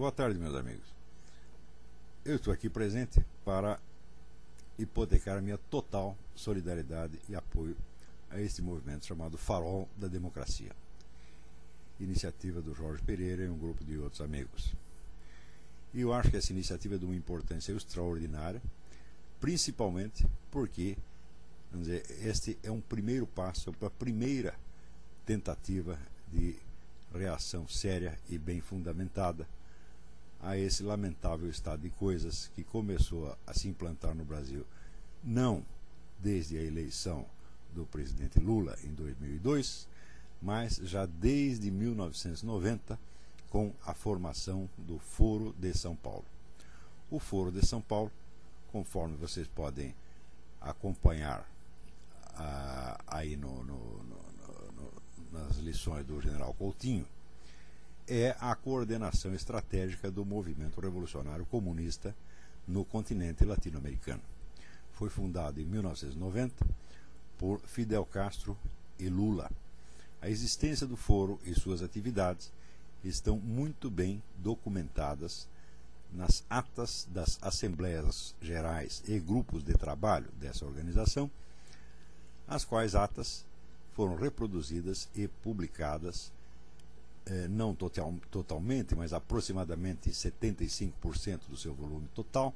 Boa tarde, meus amigos. Eu estou aqui presente para hipotecar a minha total solidariedade e apoio a este movimento chamado Farol da Democracia. Iniciativa do Jorge Pereira e um grupo de outros amigos. E eu acho que essa iniciativa é de uma importância extraordinária, principalmente porque vamos dizer, este é um primeiro passo para a primeira tentativa de reação séria e bem fundamentada a esse lamentável estado de coisas que começou a se implantar no Brasil, não desde a eleição do presidente Lula em 2002, mas já desde 1990, com a formação do Foro de São Paulo. O Foro de São Paulo, conforme vocês podem acompanhar ah, aí no, no, no, nas lições do general Coutinho, é a coordenação estratégica do movimento revolucionário comunista no continente latino-americano. Foi fundado em 1990 por Fidel Castro e Lula. A existência do foro e suas atividades estão muito bem documentadas nas atas das assembleias gerais e grupos de trabalho dessa organização, as quais atas foram reproduzidas e publicadas não total, totalmente, mas aproximadamente 75% do seu volume total,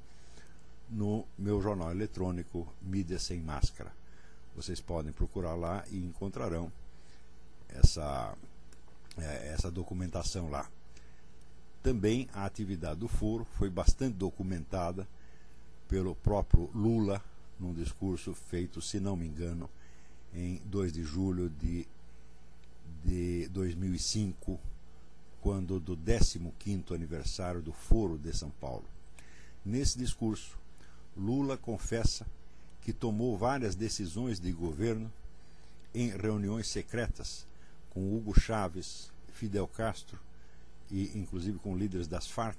no meu jornal eletrônico Mídia Sem Máscara. Vocês podem procurar lá e encontrarão essa, eh, essa documentação lá. Também a atividade do foro foi bastante documentada pelo próprio Lula, num discurso feito, se não me engano, em 2 de julho de de 2005, quando do 15º aniversário do Foro de São Paulo. Nesse discurso, Lula confessa que tomou várias decisões de governo em reuniões secretas com Hugo Chávez, Fidel Castro e inclusive com líderes das Farc,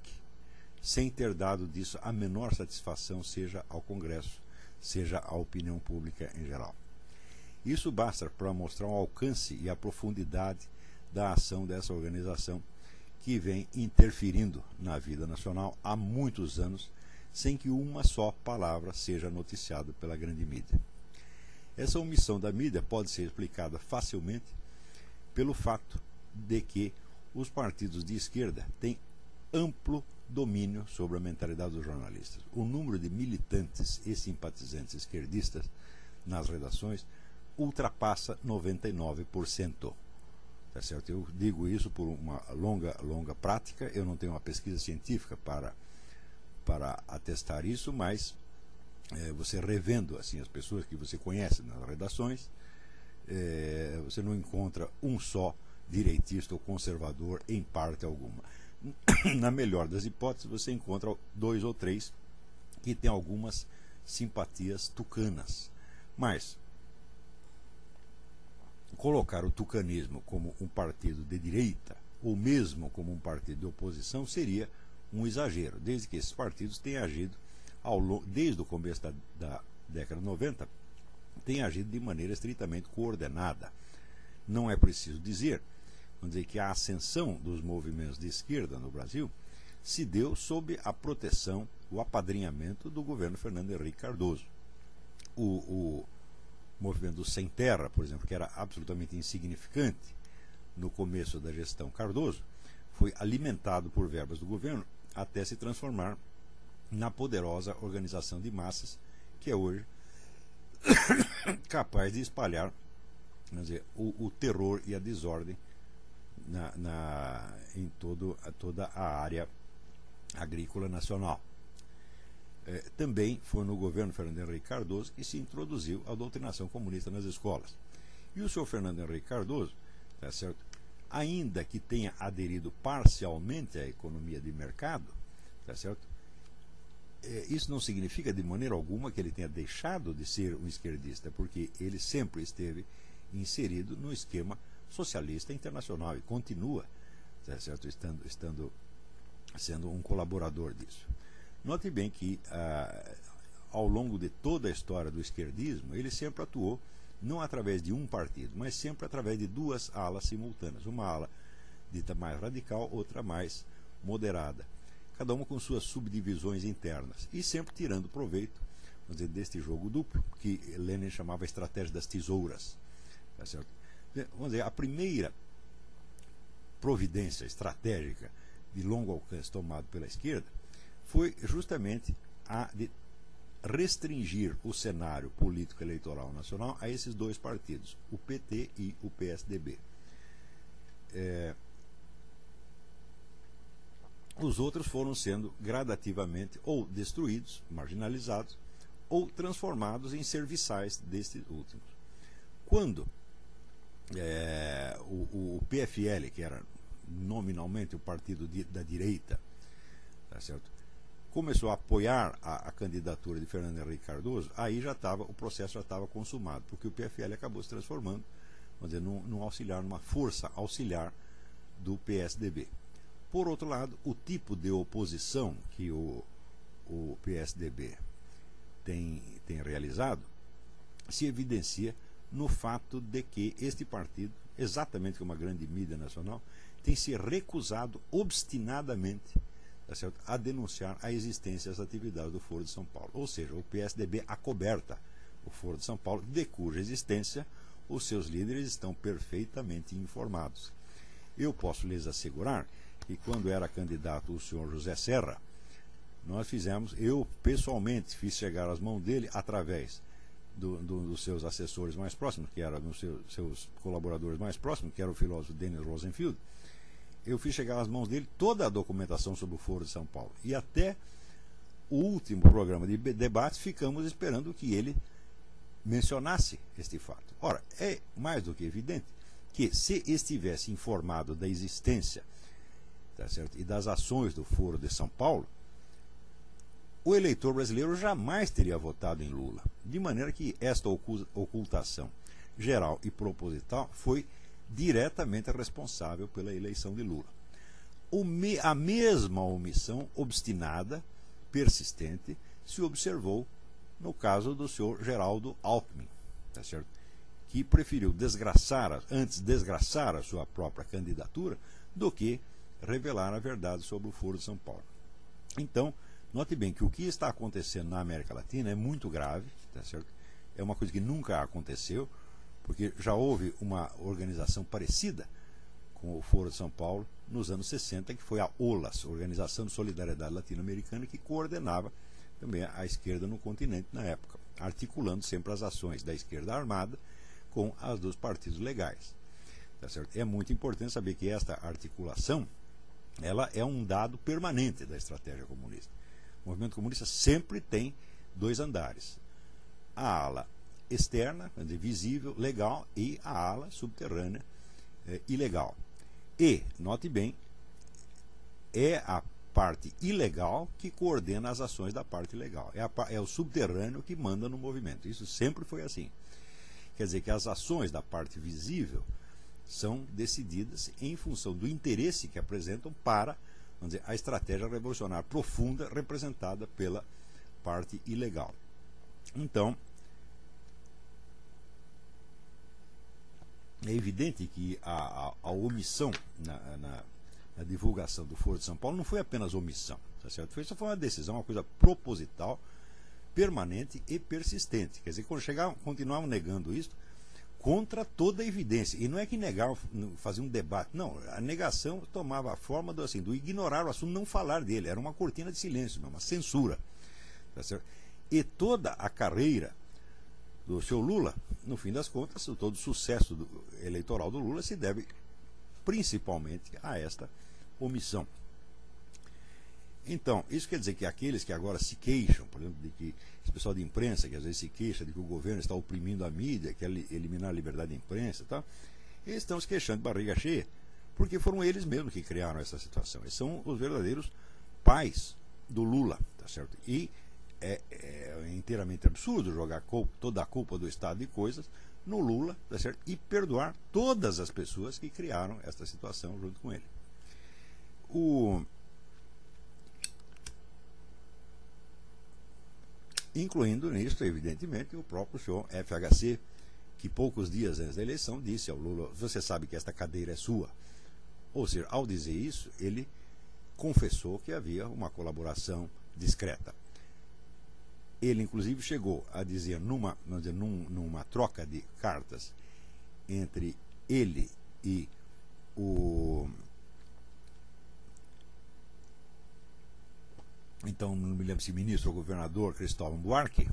sem ter dado disso a menor satisfação, seja ao Congresso, seja à opinião pública em geral. Isso basta para mostrar o alcance e a profundidade da ação dessa organização que vem interferindo na vida nacional há muitos anos, sem que uma só palavra seja noticiada pela grande mídia. Essa omissão da mídia pode ser explicada facilmente pelo fato de que os partidos de esquerda têm amplo domínio sobre a mentalidade dos jornalistas. O número de militantes e simpatizantes esquerdistas nas redações ultrapassa 99%. Tá certo? Eu digo isso por uma longa, longa prática, eu não tenho uma pesquisa científica para, para atestar isso, mas é, você revendo assim as pessoas que você conhece nas redações, é, você não encontra um só direitista ou conservador em parte alguma. Na melhor das hipóteses, você encontra dois ou três que têm algumas simpatias tucanas. Mas colocar o tucanismo como um partido de direita, ou mesmo como um partido de oposição, seria um exagero, desde que esses partidos têm agido, ao, desde o começo da, da década de 90, têm agido de maneira estritamente coordenada. Não é preciso dizer, vamos dizer que a ascensão dos movimentos de esquerda no Brasil se deu sob a proteção, o apadrinhamento do governo Fernando Henrique Cardoso. O, o, movimento do Sem Terra, por exemplo, que era absolutamente insignificante no começo da gestão Cardoso, foi alimentado por verbas do governo até se transformar na poderosa organização de massas que é hoje capaz de espalhar dizer, o, o, terror e a desordem na, na, em todo, toda a área agrícola nacional. É, também foi no governo Fernando Henrique Cardoso que se introduziu a doutrinação comunista nas escolas. E o senhor Fernando Henrique Cardoso, tá certo, ainda que tenha aderido parcialmente à economia de mercado, tá certo, é, isso não significa de maneira alguma que ele tenha deixado de ser um esquerdista, porque ele sempre esteve inserido no esquema socialista internacional e continua, tá certo, estando, estando sendo um colaborador disso. Note bem que, ah, ao longo de toda a história do esquerdismo, ele sempre atuou não através de um partido, mas sempre através de duas alas simultâneas. Uma ala dita mais radical, outra mais moderada, cada uma com suas subdivisões internas, e sempre tirando proveito vamos dizer, deste jogo duplo, que Lenin chamava estratégia das tesouras. Tá certo? Vamos dizer, a primeira providência estratégica de longo alcance tomada pela esquerda foi justamente a de restringir o cenário político eleitoral nacional a esses dois partidos, o PT e o PSDB. É, os outros foram sendo gradativamente ou destruídos, marginalizados, ou transformados em serviçais destes últimos. Quando é, o, o, PFL, que era nominalmente o partido de, da direita, tá certo? Começou a apoiar a, a, candidatura de Fernando Henrique Cardoso, aí já estava, o processo já estava consumado, porque o PFL acabou se transformando, vamos dizer, num, num auxiliar, numa força auxiliar do PSDB. Por outro lado, o tipo de oposição que o, o PSDB tem, tem realizado se evidencia no fato de que este partido, exatamente como a grande mídia nacional, tem se recusado obstinadamente tá certo, a denunciar a existência das atividades do Foro de São Paulo. Ou seja, o PSDB acoberta o Foro de São Paulo, de cuja existência os seus líderes estão perfeitamente informados. Eu posso lhes assegurar que quando era candidato o senhor José Serra, nós fizemos, eu pessoalmente fiz chegar às mãos dele através do, do, dos seus assessores mais próximos, que eram dos seus, seus, colaboradores mais próximos, que era o filósofo Dennis Rosenfield, eu fiz chegar às mãos dele toda a documentação sobre o Foro de São Paulo. E até o último programa de debates ficamos esperando que ele mencionasse este fato. Ora, é mais do que evidente que se estivesse informado da existência tá certo, e das ações do Foro de São Paulo, o eleitor brasileiro jamais teria votado em Lula. De maneira que esta ocultação geral e proposital foi diretamente responsável pela eleição de Lula. a mesma omissão obstinada, persistente, se observou no caso do senhor Geraldo Alckmin, tá certo? que preferiu desgraçar, antes desgraçar a sua própria candidatura do que revelar a verdade sobre o Foro de São Paulo. Então, Note bem que o que está acontecendo na América Latina é muito grave, tá certo? é uma coisa que nunca aconteceu, porque já houve uma organização parecida com o Foro de São Paulo nos anos 60, que foi a OLAS, Organização de Solidariedade Latino-Americana, que coordenava também a esquerda no continente na época, articulando sempre as ações da esquerda armada com as dos partidos legais. Tá? É muito importante saber que esta articulação ela é um dado permanente da estratégia comunista. O movimento comunista sempre tem dois andares. A ala externa, visível, legal, e a ala subterrânea, é, ilegal. E, note bem, é a parte ilegal que coordena as ações da parte legal. É, a, é o subterrâneo que manda no movimento. Isso sempre foi assim. Quer dizer que as ações da parte visível são decididas em função do interesse que apresentam para dizer, a estratégia revolucionária profunda representada pela parte ilegal. Então, é evidente que a, a, a omissão na, na, na, divulgação do Foro de São Paulo não foi apenas omissão, tá certo? Isso foi uma decisão, uma coisa proposital, permanente e persistente. Quer dizer, quando chegavam, continuavam negando isso, contra toda a evidência. E não é que negar, fazer um debate. Não, a negação tomava a forma do, assim, do ignorar o assunto, não falar dele. Era uma cortina de silêncio, uma censura. Tá e toda a carreira do seu Lula, no fim das contas, todo o sucesso do, eleitoral do Lula se deve principalmente a esta omissão. Então, isso quer dizer que aqueles que agora se queixam, por exemplo, de que esse pessoal de imprensa, que às vezes se queixa de que o governo está oprimindo a mídia, quer eliminar a liberdade de imprensa e tal, eles estão se queixando de barriga cheia, porque foram eles mesmos que criaram essa situação. Eles são os verdadeiros pais do Lula, tá certo? E é, é inteiramente absurdo jogar toda a culpa do estado de coisas no Lula, tá certo? E perdoar todas as pessoas que criaram esta situação junto com ele. O incluindo nisso, evidentemente, o próprio senhor FHC, que poucos dias antes da eleição disse ao Lula: Você sabe que esta cadeira é sua. Ou seja, ao dizer isso, ele confessou que havia uma colaboração discreta. Ele, inclusive, chegou a dizer, numa, dizer, num, numa troca de cartas entre ele e o. Então, não me lembro se ministro ou governador Cristóvão Buarque,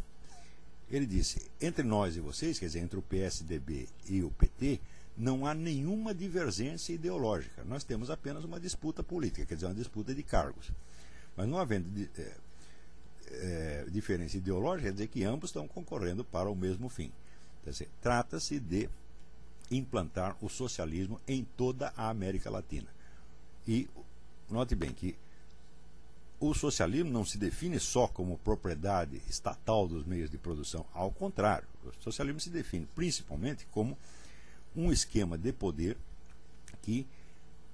ele disse: entre nós e vocês, quer dizer, entre o PSDB e o PT, não há nenhuma divergência ideológica. Nós temos apenas uma disputa política, quer dizer, uma disputa de cargos. Mas não havendo é, diferença ideológica, quer dizer que ambos estão concorrendo para o mesmo fim. Trata-se de implantar o socialismo em toda a América Latina. E note bem que o socialismo não se define só como propriedade estatal dos meios de produção. Ao contrário, o socialismo se define principalmente como um esquema de poder que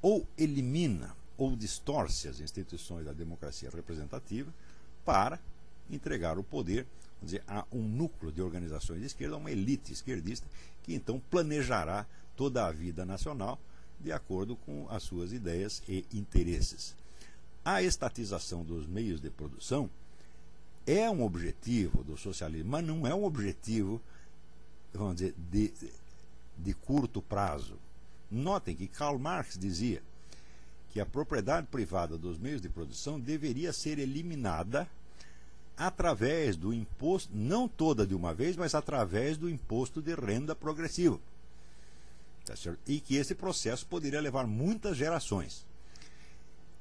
ou elimina ou distorce as instituições da democracia representativa para entregar o poder dizer, a um núcleo de organizações de esquerda, a uma elite esquerdista, que então planejará toda a vida nacional de acordo com as suas ideias e interesses. A estatização dos meios de produção é um objetivo do socialismo, mas não é um objetivo, vamos dizer, de, de curto prazo. Notem que Karl Marx dizia que a propriedade privada dos meios de produção deveria ser eliminada através do imposto, não toda de uma vez, mas através do imposto de renda progressivo. Tá e que esse processo poderia levar muitas gerações.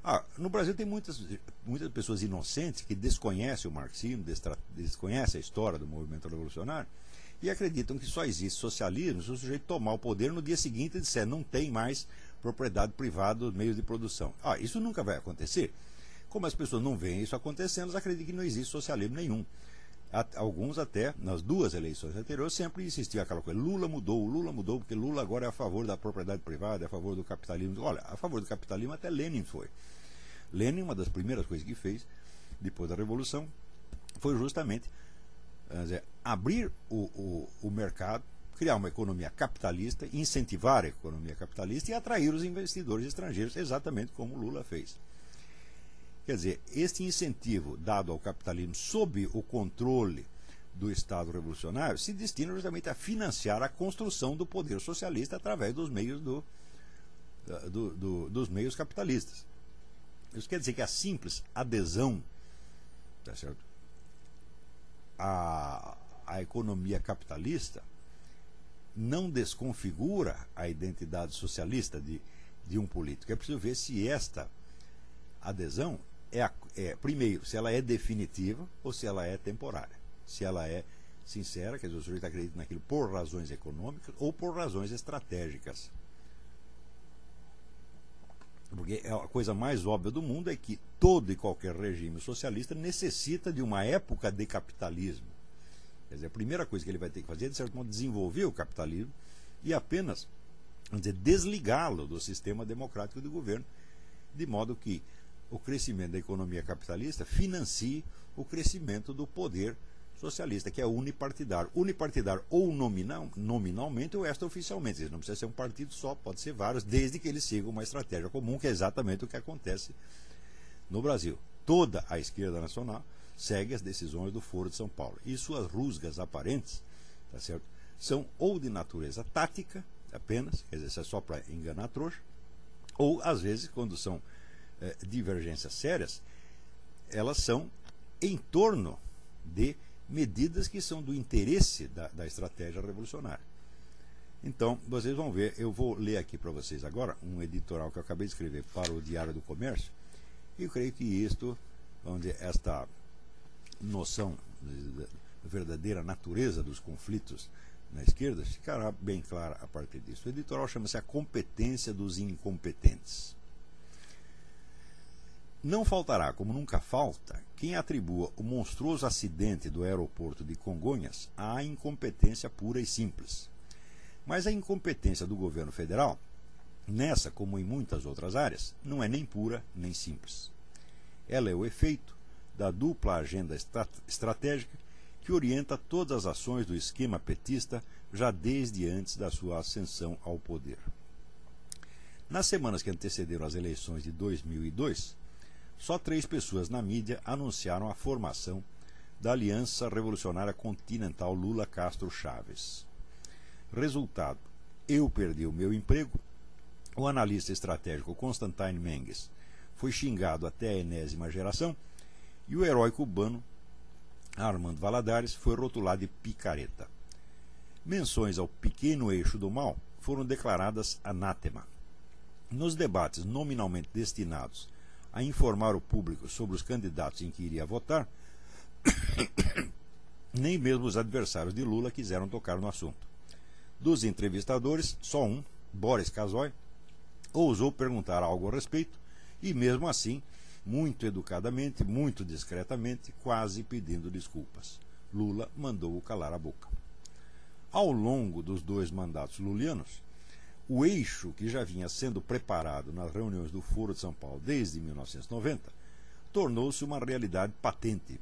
Ah, no Brasil tem muitas, muitas pessoas inocentes que desconhecem o marxismo, desconhecem a história do movimento revolucionário e acreditam que só existe socialismo se o sujeito tomar o poder no dia seguinte e disser não tem mais propriedade privada dos meios de produção. Ah, isso nunca vai acontecer. Como as pessoas não veem isso acontecendo, elas acreditam que não existe socialismo nenhum. Alguns até, nas duas eleições anteriores, sempre insistiam aquela coisa, Lula mudou, Lula mudou, porque Lula agora é a favor da propriedade privada, é a favor do capitalismo. Olha, a favor do capitalismo até Lenin foi. Lenin, uma das primeiras coisas que fez, depois da Revolução, foi justamente dizer, abrir o, o, o mercado, criar uma economia capitalista, incentivar a economia capitalista e atrair os investidores estrangeiros, exatamente como Lula fez. Quer dizer, este incentivo dado ao capitalismo sob o controle do Estado revolucionário se destina justamente a financiar a construção do poder socialista através dos meios do, do, do, dos meios capitalistas. Isso quer dizer que a simples adesão tá certo? Economia capitalista não desconfigura a identidade socialista de, de um político. É preciso ver se esta adesão é, é, primeiro, se ela é definitiva ou se ela é temporária. Se ela é sincera, quer dizer, o sujeito acredita naquilo por razões econômicas ou por razões estratégicas. Porque é a coisa mais óbvia do mundo é que todo e qualquer regime socialista necessita de uma época de capitalismo. Quer dizer, a primeira coisa que ele vai ter que fazer é, de certo modo, desenvolver o capitalismo e apenas desligá-lo do sistema democrático do governo, de modo que o crescimento da economia capitalista financie o crescimento do poder socialista, que é unipartidário. Unipartidário ou nominal, nominalmente ou extraoficialmente. Não precisa ser um partido só, pode ser vários, desde que eles sigam uma estratégia comum, que é exatamente o que acontece no Brasil. Toda a esquerda nacional segue as decisões do Foro de São Paulo. E suas rusgas aparentes tá certo? são ou de natureza tática, apenas, quer dizer, é só para enganar a trouxa, ou, às vezes, quando são eh, divergências sérias, elas são em torno de medidas que são do interesse da, da estratégia revolucionária. Então, vocês vão ver, eu vou ler aqui para vocês agora um editorial que eu acabei de escrever para o Diário do Comércio, e eu creio que isto, onde esta noção da verdadeira natureza dos conflitos na esquerda ficará bem clara a partir disso. O editorial chama-se A Competência dos Incompetentes. Não faltará, como nunca falta, quem atribua o monstruoso acidente do aeroporto de Congonhas à incompetência pura e simples. Mas a incompetência do governo federal, nessa como em muitas outras áreas, não é nem pura nem simples. Ela é o efeito da dupla agenda estratégica que orienta todas as ações do esquema petista já desde antes da sua ascensão ao poder. Nas semanas que antecederam as eleições de 2002, só três pessoas na mídia anunciaram a formação da Aliança Revolucionária Continental Lula-Castro-Chaves. Resultado: eu perdi o meu emprego, o analista estratégico Constantine Menges foi xingado até a enésima geração e o herói cubano Armando Valadares foi rotulado de picareta. Menções ao pequeno eixo do mal foram declaradas anátema. Nos debates nominalmente destinados a informar o público sobre os candidatos em que iria votar, nem mesmo os adversários de Lula quiseram tocar no assunto. Dos entrevistadores, só um, Boris Casoy, ousou perguntar algo a respeito e, mesmo assim, muito educadamente, muito discretamente, quase pedindo desculpas. Lula mandou-o calar a boca. Ao longo dos dois mandatos lulianos, o eixo que já vinha sendo preparado nas reuniões do Foro de São Paulo desde 1990 tornou-se uma realidade patente.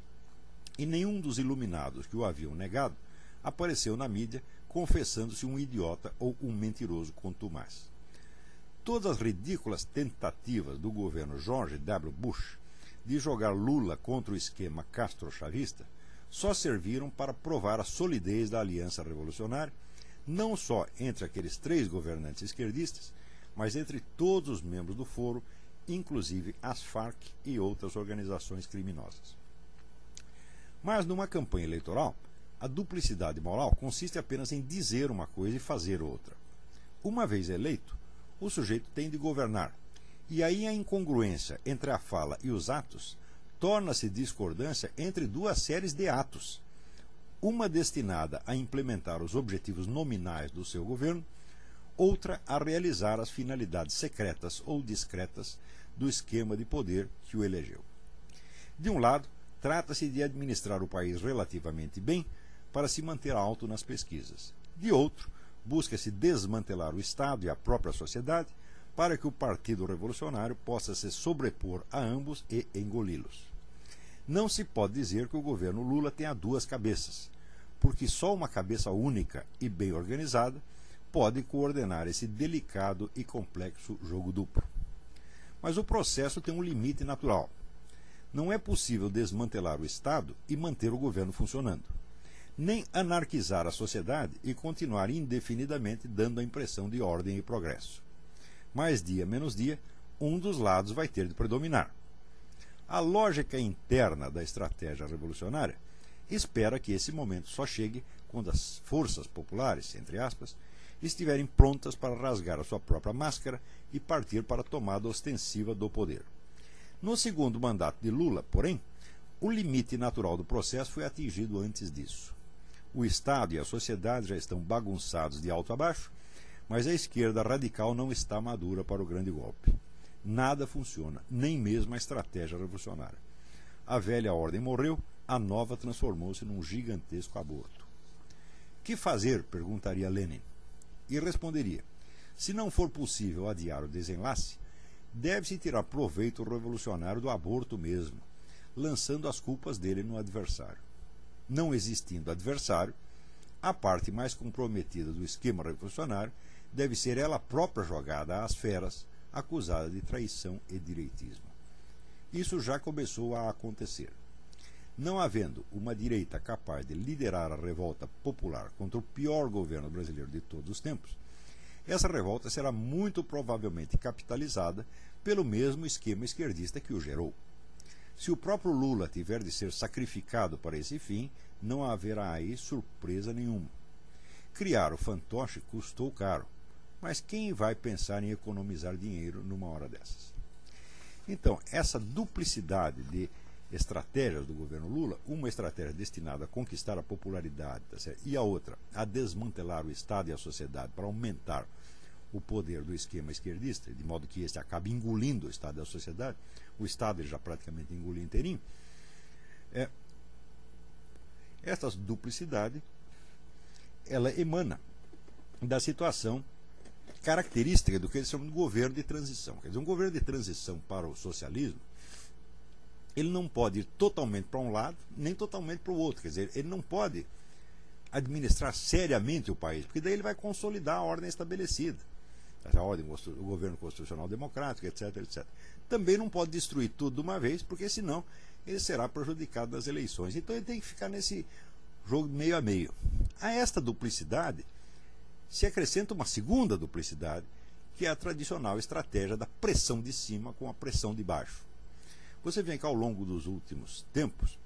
E nenhum dos iluminados que o haviam negado apareceu na mídia confessando-se um idiota ou um mentiroso mais. Todas as ridículas tentativas do governo George W. Bush de jogar Lula contra o esquema castro-chavista só serviram para provar a solidez da aliança revolucionária não só entre aqueles três governantes esquerdistas, mas entre todos os membros do foro, inclusive as Farc e outras organizações criminosas. Mas numa campanha eleitoral, a duplicidade moral consiste apenas em dizer uma coisa e fazer outra. Uma vez eleito, o sujeito tem de governar, e aí a incongruência entre a fala e os atos torna-se discordância entre duas séries de atos uma destinada a implementar os objetivos nominais do seu governo, outra a realizar as finalidades secretas ou discretas do esquema de poder que o elegeu. De um lado, trata-se de administrar o país relativamente bem para se manter alto nas pesquisas. De outro, busca-se desmantelar o Estado e a própria sociedade para que o Partido Revolucionário possa se sobrepor a ambos e engoli-los. Não se pode dizer que o governo Lula tenha duas cabeças, porque só uma cabeça única e bem organizada pode coordenar esse delicado e complexo jogo duplo. Mas o processo tem um limite natural. Não é possível desmantelar o Estado e manter o governo funcionando, nem anarquizar a sociedade e continuar indefinidamente dando a impressão de ordem e progresso. Mais dia menos dia, um dos lados vai ter de predominar. A lógica interna da estratégia revolucionária espera que esse momento só chegue quando as forças populares, entre aspas, estiverem prontas para rasgar a sua própria máscara e partir para a tomada ostensiva do poder. No segundo mandato de Lula, porém, o limite natural do processo foi atingido antes disso. O Estado e a sociedade já estão bagunçados de alto a baixo, mas a esquerda radical não está madura para o grande golpe. Nada funciona, nem mesmo a estratégia revolucionária. A velha ordem morreu, a nova transformou-se num gigantesco aborto. Que fazer? perguntaria Lenin. E responderia: se não for possível adiar o desenlace, deve-se tirar proveito revolucionário do aborto mesmo, lançando as culpas dele no adversário. Não existindo adversário, a parte mais comprometida do esquema revolucionário deve ser ela própria jogada às feras acusada de traição e direitismo. Isso já começou a acontecer. Não havendo uma direita capaz de liderar a revolta popular contra o pior governo brasileiro de todos os tempos, essa revolta será muito provavelmente capitalizada pelo mesmo esquema esquerdista que o gerou. Se o próprio Lula tiver de ser sacrificado para esse fim, não haverá aí surpresa nenhuma. Criar o fantoche custou caro, mas quem vai pensar em economizar dinheiro numa hora dessas? Então, essa duplicidade de estratégias do governo Lula, uma estratégia destinada a conquistar a popularidade tá e a outra a desmantelar o Estado e a sociedade para aumentar o poder do esquema esquerdista, de modo que este acabe engolindo o Estado e a sociedade, o Estado já praticamente engoliu inteirinho, é, duplicidade ela emana da situação característica do que eles chamam de governo de transição. Quer dizer, um governo de transição para o socialismo, ele não pode ir totalmente para um lado, nem totalmente para o outro. Quer dizer, ele não pode administrar seriamente o país, porque daí ele vai consolidar a ordem estabelecida. A ordem, o governo constitucional democrático, etc, etc. também não pode destruir tudo de uma vez, porque senão ele será prejudicado nas eleições. Então ele tem que ficar nesse jogo meio a meio. A esta duplicidade se acrescenta uma segunda duplicidade, que é a tradicional estratégia da pressão de cima com a pressão de baixo. Você vê que ao longo dos últimos tempos,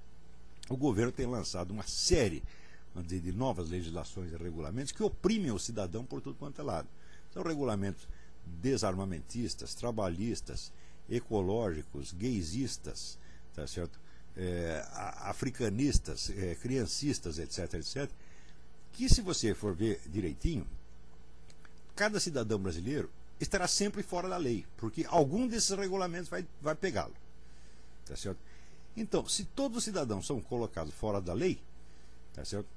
o governo tem lançado uma série dizer, de novas legislações e regulamentos que oprimem o cidadão por tudo quanto é lado. São regulamentos desarmamentistas, trabalhistas, ecológicos, gaysistas, tá certo? É, africanistas, é, criancistas, etc, etc, que se você for ver direitinho, cada cidadão brasileiro estará sempre fora da lei, porque algum desses regulamentos vai, vai pegá-lo. Tá certo? Então, se todos os cidadãos são colocados fora da lei, tá certo?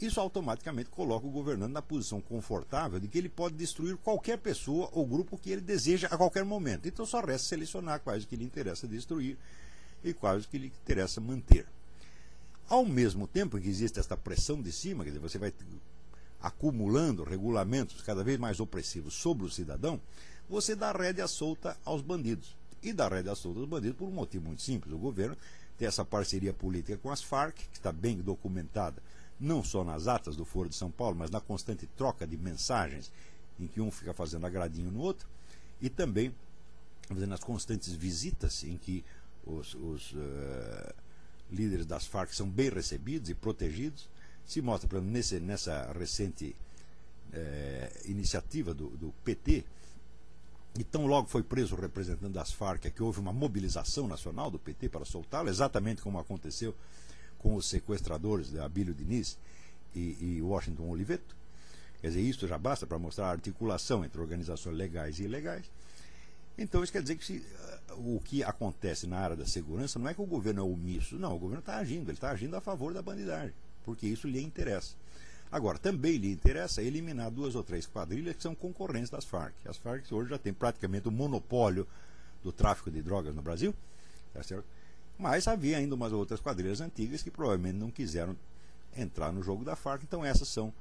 isso automaticamente coloca o governante na posição confortável de que ele pode destruir qualquer pessoa ou grupo que ele deseja a qualquer momento. Então só resta selecionar quais que lhe interessa destruir e quais que lhe interessa manter. Ao mesmo tempo que existe esta pressão de cima, quer dizer, você vai acumulando regulamentos cada vez mais opressivos sobre o cidadão, você dá rédea solta aos bandidos. E dá rédea solta aos bandidos por um motivo muito simples. O governo tem essa parceria política com as Farc, que está bem documentada não só nas atas do Foro de São Paulo, mas na constante troca de mensagens, em que um fica fazendo agradinho no outro, e também nas constantes visitas em que os, os uh, líderes das Farc são bem recebidos e protegidos. Se mostra, por exemplo, nesse, nessa recente uh, iniciativa do, do PT, e tão logo foi preso o representante das Farc, é que houve uma mobilização nacional do PT para soltá-lo, exatamente como aconteceu com os sequestradores de Abílio Diniz e, e Washington Oliveto. Quer dizer, isso já basta para mostrar a articulação entre organizações legais e ilegais. Então, isso quer dizer que se, uh, o que acontece na área da segurança não é que o governo é omisso, não, o governo está agindo, ele está agindo a favor da bandidagem, porque isso lhe interessa. Agora, também lhe interessa eliminar duas ou três quadrilhas que são concorrentes das Farc. As Farc hoje já têm praticamente o monopólio do tráfico de drogas no Brasil, tá certo? Mas havia ainda umas outras quadrilhas antigas que provavelmente não quiseram entrar no jogo da Farc, então essas são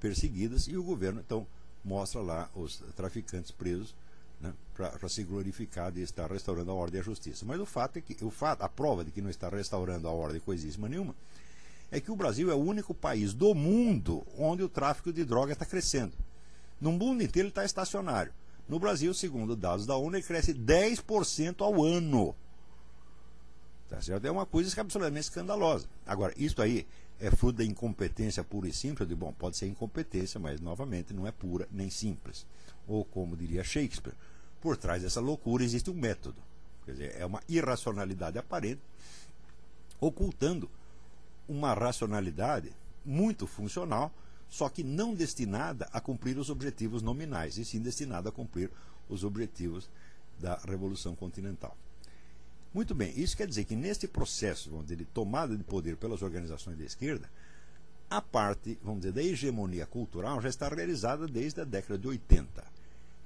perseguidas e o governo então mostra lá os traficantes presos né, para se glorificar de estar restaurando a ordem e a justiça. Mas o fato é que o fato, a prova de que não está restaurando a ordem coisíssima nenhuma é que o Brasil é o único país do mundo onde o tráfico de drogas está crescendo. No mundo inteiro ele está estacionário. No Brasil, segundo dados da ONU, ele cresce 10% ao ano. Tá certo? É uma coisa absolutamente escandalosa. Agora, isso aí é fruto da incompetência pura e simples? De, bom, pode ser incompetência, mas novamente não é pura nem simples. Ou como diria Shakespeare, por trás dessa loucura existe um método. Quer dizer, é uma irracionalidade aparente, ocultando uma racionalidade muito funcional, só que não destinada a cumprir os objetivos nominais, e sim destinada a cumprir os objetivos da Revolução Continental. Muito bem, isso quer dizer que neste processo vamos dizer, de tomada de poder pelas organizações da esquerda, a parte, vamos dizer, da hegemonia cultural já está realizada desde a década de 80.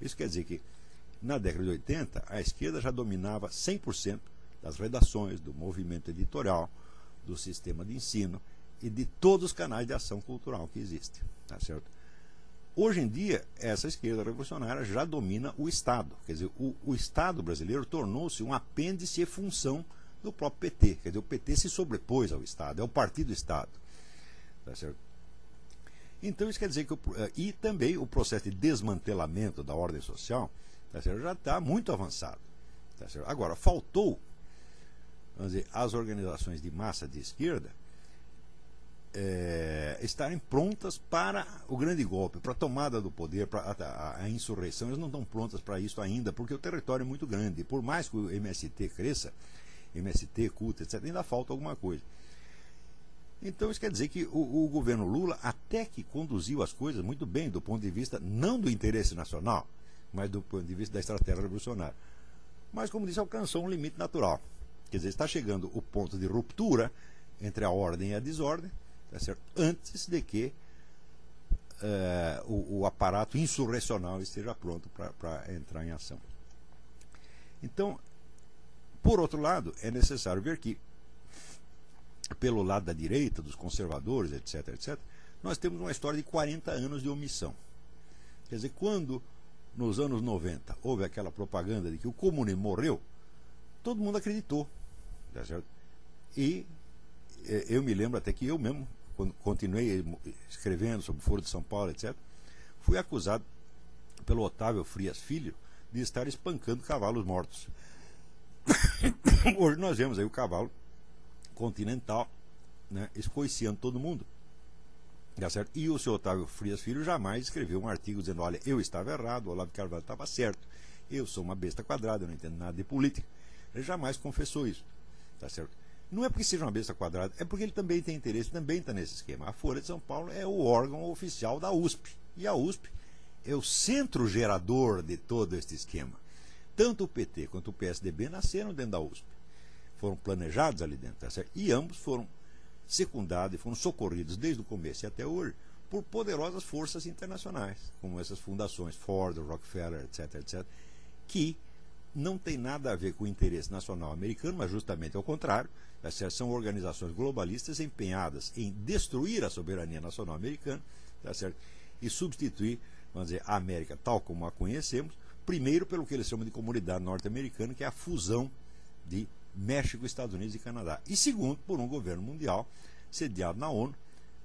Isso quer dizer que na década de 80 a esquerda já dominava 100% das redações, do movimento editorial, do sistema de ensino e de todos os canais de ação cultural que existem. Tá certo? Hoje em dia, essa esquerda revolucionária já domina o Estado. Quer dizer, o, o Estado brasileiro tornou-se um apêndice e função do próprio PT. Quer dizer, o PT se sobrepôs ao Estado, é o partido Estado. Tá certo? Então, isso quer dizer que. Eh, e também o processo de desmantelamento da ordem social tá certo? já está muito avançado. Tá certo? Agora, faltou vamos dizer, as organizações de massa de esquerda é, estarem prontas para o grande golpe, para a tomada do poder, para a, a, insurreição. Elas não estão prontas para isso ainda, porque o território é muito grande. Por mais que o MST cresça, MST, CUT, etc., ainda falta alguma coisa. Então isso quer dizer que o, o, governo Lula até que conduziu as coisas muito bem do ponto de vista não do interesse nacional, mas do ponto de vista da estratégia revolucionária. Mas, como disse, alcançou um limite natural. Quer dizer, está chegando o ponto de ruptura entre a ordem e a desordem, tá certo? antes de que uh, o, o, aparato insurrecional esteja pronto para entrar em ação. Então, por outro lado, é necessário ver que, pelo lado da direita, dos conservadores, etc., etc., nós temos uma história de 40 anos de omissão. Quer dizer, quando nos anos 90 houve aquela propaganda de que o comunismo morreu, todo mundo acreditou. Tá certo? E é, eu me lembro até que eu mesmo, quando continuei escrevendo sobre o Foro de São Paulo, etc., fui acusado pelo Otávio Frias Filho de estar espancando cavalos mortos. Hoje nós vemos aí o cavalo continental né, escoiciando todo mundo. Tá certo? E o senhor Otávio Frias Filho jamais escreveu um artigo dizendo: olha, eu estava errado, o Olavo Carvalho estava certo, eu sou uma besta quadrada, eu não entendo nada de política. Ele jamais confessou isso. Tá certo? Não é porque seja uma besta quadrada, é porque ele também tem interesse, também está nesse esquema. A Folha de São Paulo é o órgão oficial da USP. E a USP é o centro gerador de todo este esquema. Tanto o PT quanto o PSDB nasceram dentro da USP. Foram planejados ali dentro. Tá certo? E ambos foram secundados e foram socorridos desde o começo e até hoje por poderosas forças internacionais, como essas fundações, Ford, Rockefeller, etc., etc., que não tem nada a ver com o interesse nacional americano, mas justamente ao contrário, tá são organizações globalistas empenhadas em destruir a soberania nacional americana tá certo? e substituir vamos dizer, a América tal como a conhecemos, primeiro pelo que eles chamam de comunidade norte-americana, que é a fusão de México, Estados Unidos e Canadá. E segundo, por um governo mundial sediado na ONU,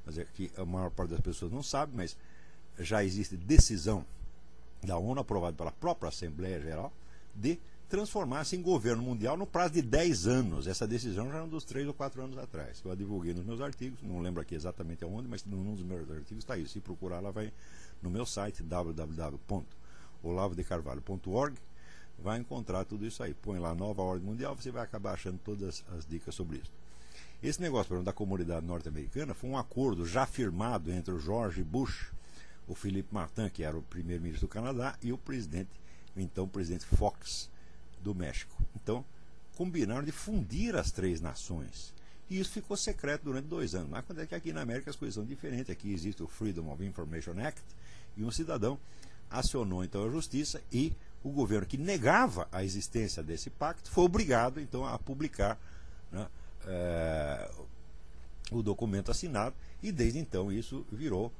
dizer, que a maior parte das pessoas não sabe, mas já existe decisão da ONU aprovada pela própria Assembleia Geral de transformar-se em governo mundial no prazo de 10 anos. Essa decisão já é um dos 3 ou 4 anos atrás. Eu a divulguei nos meus artigos, não lembro aqui exatamente aonde, mas num dos meus artigos está isso. Se procurar, lá vai no meu site www.olavodecarvalho.org vai encontrar tudo isso aí. Põe lá Nova Ordem Mundial, você vai acabar achando todas as dicas sobre isso. Esse negócio exemplo, da comunidade norte-americana foi um acordo já firmado entre o George Bush, o Philippe Martin, que era o primeiro-ministro do Canadá, e o presidente, o então presidente Fox do México. Então, combinaram de fundir as três nações. E isso ficou secreto durante dois anos. Mas quando é que aqui na América as coisas são diferentes? Aqui existe o Freedom of Information Act, e um cidadão acionou então a justiça e o governo que negava a existência desse pacto foi obrigado então a publicar né, é, o documento assinado e desde então isso virou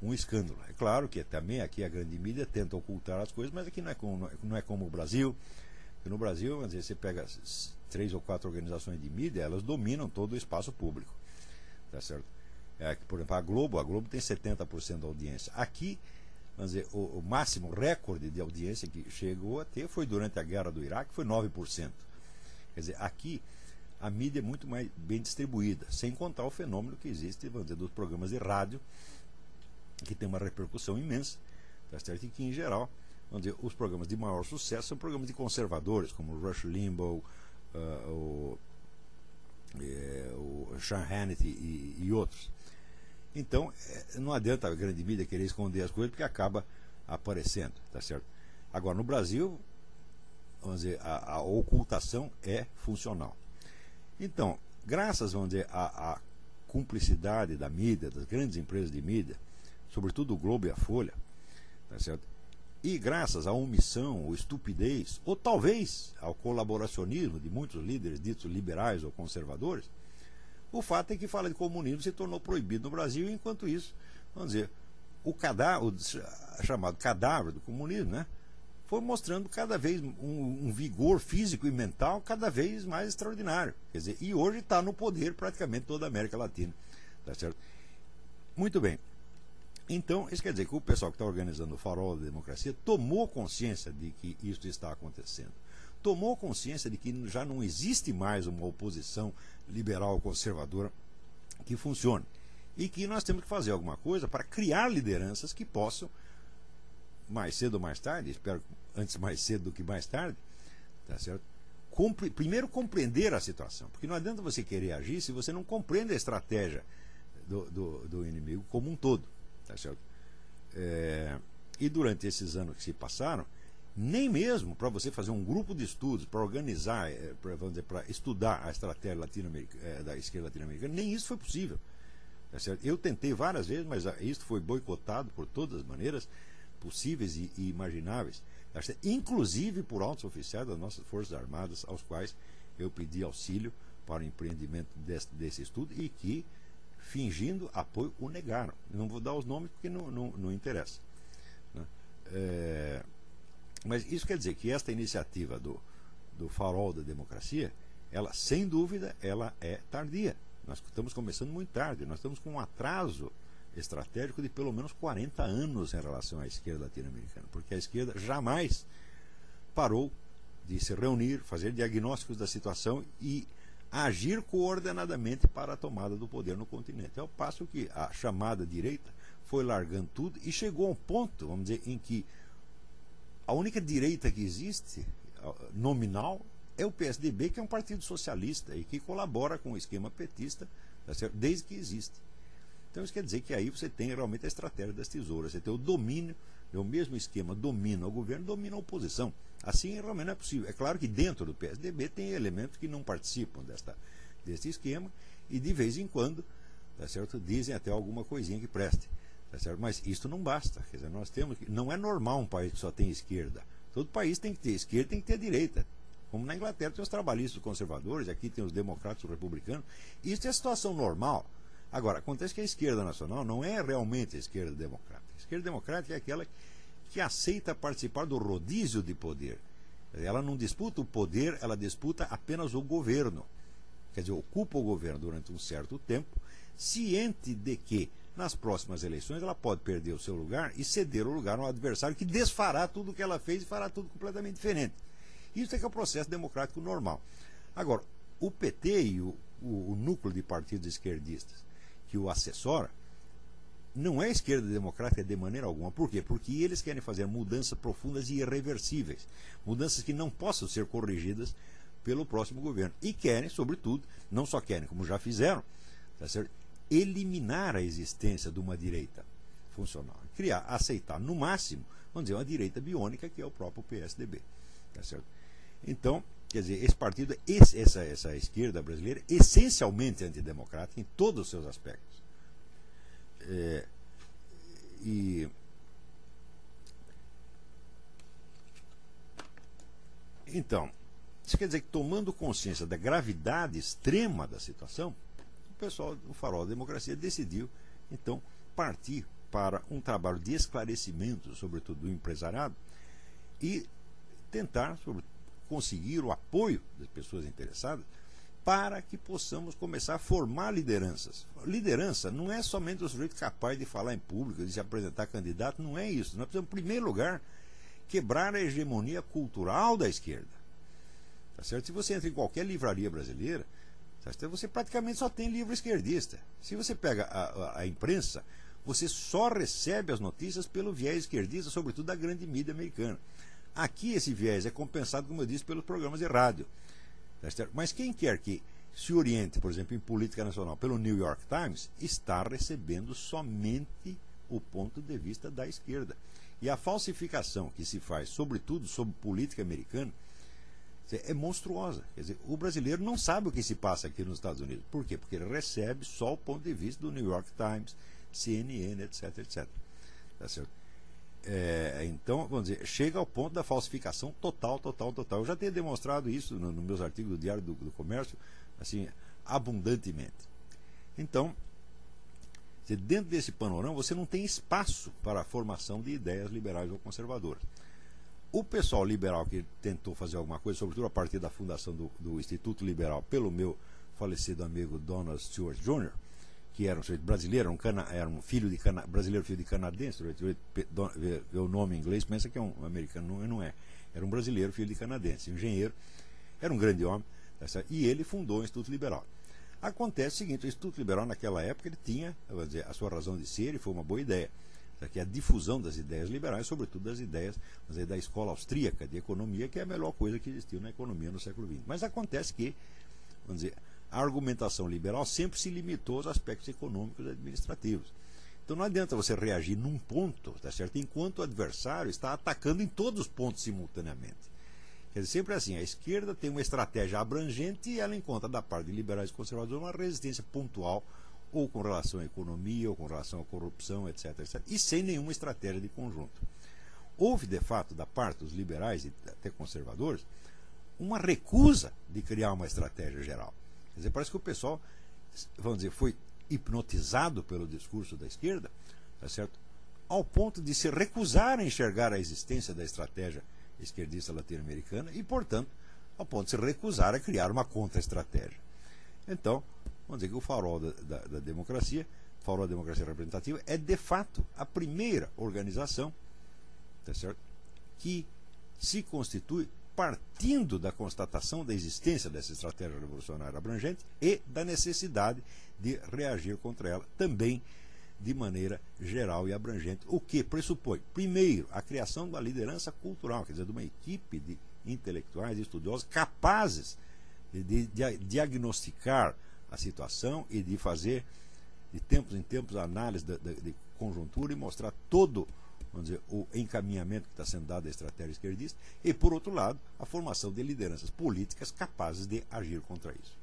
um escândalo. É claro que também aqui a grande mídia tenta ocultar as coisas, mas aqui não é como, não é como o Brasil. No Brasil, às vezes, você pega três ou quatro organizações de mídia, elas dominam todo o espaço público. Tá certo? É, por exemplo, a Globo, a Globo tem 70% da audiência. Aqui, vamos dizer, o, o, máximo recorde de audiência que chegou a ter foi durante a guerra do Iraque, foi 9%. Quer dizer, aqui a mídia é muito mais bem distribuída, sem contar o fenômeno que existe, vamos dizer, dos programas de rádio, que tem uma repercussão imensa, tá certo? E que, em geral, vamos dizer, os programas de maior sucesso são programas de conservadores, como Rush Limbaugh, uh, o, é, o Sean Hannity e, e outros. Então, é, não adianta a grande mídia querer esconder as coisas porque acaba aparecendo, tá certo? Agora, no Brasil, vamos dizer, a, a ocultação é funcional. Então, graças, vamos dizer, à, à cumplicidade da mídia, das grandes empresas de mídia, sobretudo o Globo e a Folha, tá certo? E graças à omissão ou estupidez, ou talvez ao colaboracionismo de muitos líderes ditos liberais ou conservadores, o fato é que fala de comunismo se tornou proibido no Brasil, enquanto isso, vamos dizer, o cadáver, o chamado cadáver do comunismo, né, foi mostrando cada vez um, um vigor físico e mental cada vez mais extraordinário. Quer dizer, e hoje está no poder praticamente toda a América Latina. Tá certo? Muito bem. Então, isso quer dizer que o pessoal que está organizando o farol da democracia tomou consciência de que isso está acontecendo tomou consciência de que já não existe mais uma oposição liberal conservadora que funcione. E que nós temos que fazer alguma coisa para criar lideranças que possam, mais cedo ou mais tarde, espero antes mais cedo do que mais tarde, tá certo? Compre, primeiro compreender a situação, porque não adianta você querer agir se você não compreende a estratégia do, do, do inimigo como um todo, tá certo? É, e durante esses anos que se passaram, nem mesmo para você fazer um grupo de estudos, para organizar, eh, para estudar a estratégia latino-americana, eh, da esquerda latino-americana, nem isso foi possível. Tá eu tentei várias vezes, mas ah, isso foi boicotado por todas as maneiras possíveis e, e imagináveis, tá inclusive por altos oficiais das nossas Forças Armadas, aos quais eu pedi auxílio para o empreendimento desse, desse estudo e que, fingindo apoio, o negaram. Não vou dar os nomes porque não, não, não interessa. Né? É, mas isso quer dizer que esta iniciativa do, do farol da democracia, ela, sem dúvida, ela é tardia. Nós estamos começando muito tarde, nós estamos com um atraso estratégico de pelo menos 40 anos em relação à esquerda latino-americana, porque a esquerda jamais parou de se reunir, fazer diagnósticos da situação e agir coordenadamente para a tomada do poder no continente. É o passo que a chamada direita foi largando tudo e chegou a um ponto, vamos dizer, em que a única direita que existe, nominal, é o PSDB, que é um partido socialista e que colabora com o esquema petista tá desde que existe. Então isso quer dizer que aí você tem realmente a estratégia das tesouras, você tem o domínio, é o mesmo esquema, domina o governo, domina a oposição. Assim realmente não é possível. É claro que dentro do PSDB tem elementos que não participam desta, deste esquema e de vez em quando tá certo? dizem até alguma coisinha que preste. Tá? Mas isso não basta. Dizer, nós temos que, não é normal um país que só tem esquerda. Todo país tem que ter esquerda tem que ter direita. Como na Inglaterra tem os trabalhistas conservadores, aqui tem os democratas os republicanos. Isso é situação normal. Agora, acontece que a esquerda nacional não é realmente a esquerda democrática. A esquerda democrática é aquela que aceita participar do rodízio de poder. Ela não disputa o poder, ela disputa apenas o governo. Quer dizer, ocupa o governo durante um certo tempo, ciente de que nas próximas eleições ela pode perder o seu lugar e ceder o lugar a um adversário que desfará tudo o que ela fez e fará tudo completamente diferente. Isso é que é o processo democrático normal. Agora, o PT e o, o, o núcleo de partidos esquerdistas que o assessora não é esquerda democrática de maneira alguma. Por quê? Porque eles querem fazer mudanças profundas e irreversíveis. Mudanças que não possam ser corrigidas pelo próximo governo. E querem, sobretudo, não só querem, como já fizeram, tá certo? Eliminar a existência de uma direita funcional. Criar, aceitar, no máximo, vamos dizer, uma direita biônica, que é o próprio PSDB. Tá certo? Então, quer dizer, esse partido, esse, essa, essa esquerda brasileira, essencialmente antidemocrática em todos os seus aspectos. É, e então, isso quer dizer que tomando consciência da gravidade extrema da situação, o pessoal do Farol da Democracia decidiu, então, partir para um trabalho de esclarecimento, sobretudo do empresariado, e tentar sobre, conseguir o apoio das pessoas interessadas para que possamos começar a formar lideranças. Liderança não é somente o sujeito capaz de falar em público, de se apresentar candidato, não é isso. Nós precisamos, em primeiro lugar, quebrar a hegemonia cultural da esquerda. Tá certo? Se você entra em qualquer livraria brasileira, você praticamente só tem livro esquerdista. Se você pega a, a, a, imprensa, você só recebe as notícias pelo viés esquerdista, sobretudo da grande mídia americana. Aqui esse viés é compensado, como eu disse, pelos programas de rádio. Mas quem quer que se oriente, por exemplo, em política nacional pelo New York Times, está recebendo somente o ponto de vista da esquerda. E a falsificação que se faz, sobretudo sobre política americana, é monstruosa. Quer dizer, o brasileiro não sabe o que se passa aqui nos Estados Unidos. Por quê? Porque ele recebe só o ponto de vista do New York Times, CNN, etc, etc. Tá certo? É, então, vamos dizer, chega ao ponto da falsificação total, total, total. Eu já tenho demonstrado isso nos no meus artigos do Diário do, do, Comércio, assim, abundantemente. Então, dentro desse panorama, você não tem espaço para a formação de ideias liberais ou conservadoras. O pessoal liberal que tentou fazer alguma coisa, sobretudo a partir da fundação do, do Instituto Liberal, pelo meu falecido amigo Donald Stewart Jr., que era um brasileiro, um cana, era um filho de cana, brasileiro filho de canadense, vê, o nome em inglês, pensa que é um americano, não, não é. Era um brasileiro filho de canadense, engenheiro, era um grande homem, tá e ele fundou o Instituto Liberal. Acontece o seguinte, o Instituto Liberal naquela época ele tinha dizer, a sua razão de ser e foi uma boa ideia que é a difusão das ideias liberais, sobretudo das ideias da escola austríaca de economia, que é a melhor coisa que existiu na economia no século XX. Mas acontece que, vamos dizer, a argumentação liberal sempre se limitou aos aspectos econômicos e administrativos. Então não adianta você reagir num ponto, tá certo? enquanto o adversário está atacando em todos os pontos simultaneamente. Quer dizer, sempre assim, a esquerda tem uma estratégia abrangente e ela encontra da parte de liberais e conservadores uma resistência pontual ou com relação à economia, ou com relação à corrupção, etc, etc, e sem nenhuma estratégia de conjunto. Houve, de fato, da parte dos liberais e até conservadores, uma recusa de criar uma estratégia geral. Quer dizer, parece que o pessoal, vamos dizer, foi hipnotizado pelo discurso da esquerda, tá certo? ao ponto de se recusar a enxergar a existência da estratégia esquerdista latino-americana e, portanto, ao ponto de se recusar a criar uma contra-estratégia. Então, vamos dizer que o farol da, da, da democracia, farol da democracia representativa, é de fato a primeira organização tá certo? que se constitui partindo da constatação da existência dessa estratégia revolucionária abrangente e da necessidade de reagir contra ela também de maneira geral e abrangente, o que pressupõe, primeiro, a criação uma liderança cultural, quer dizer, de uma equipe de intelectuais e estudiosos capazes de, de, de diagnosticar a situação e de fazer, de tempos em tempos, análise de, conjuntura e mostrar todo vamos dizer, o encaminhamento que está sendo dado à estratégia esquerdista, e, por outro lado, a formação de lideranças políticas capazes de agir contra isso.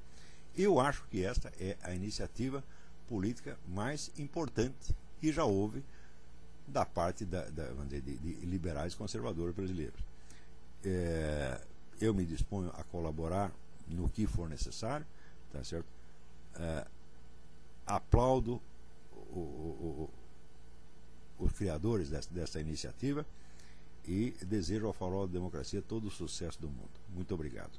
Eu acho que esta é a iniciativa política mais importante que já houve da parte da, da dizer, de, de, liberais conservadores brasileiros. É, eu me disponho a colaborar no que for necessário, tá certo? É, aplaudo o, o, os criadores dessa, dessa iniciativa e desejo ao Farol da Democracia todo o sucesso do mundo. Muito obrigado.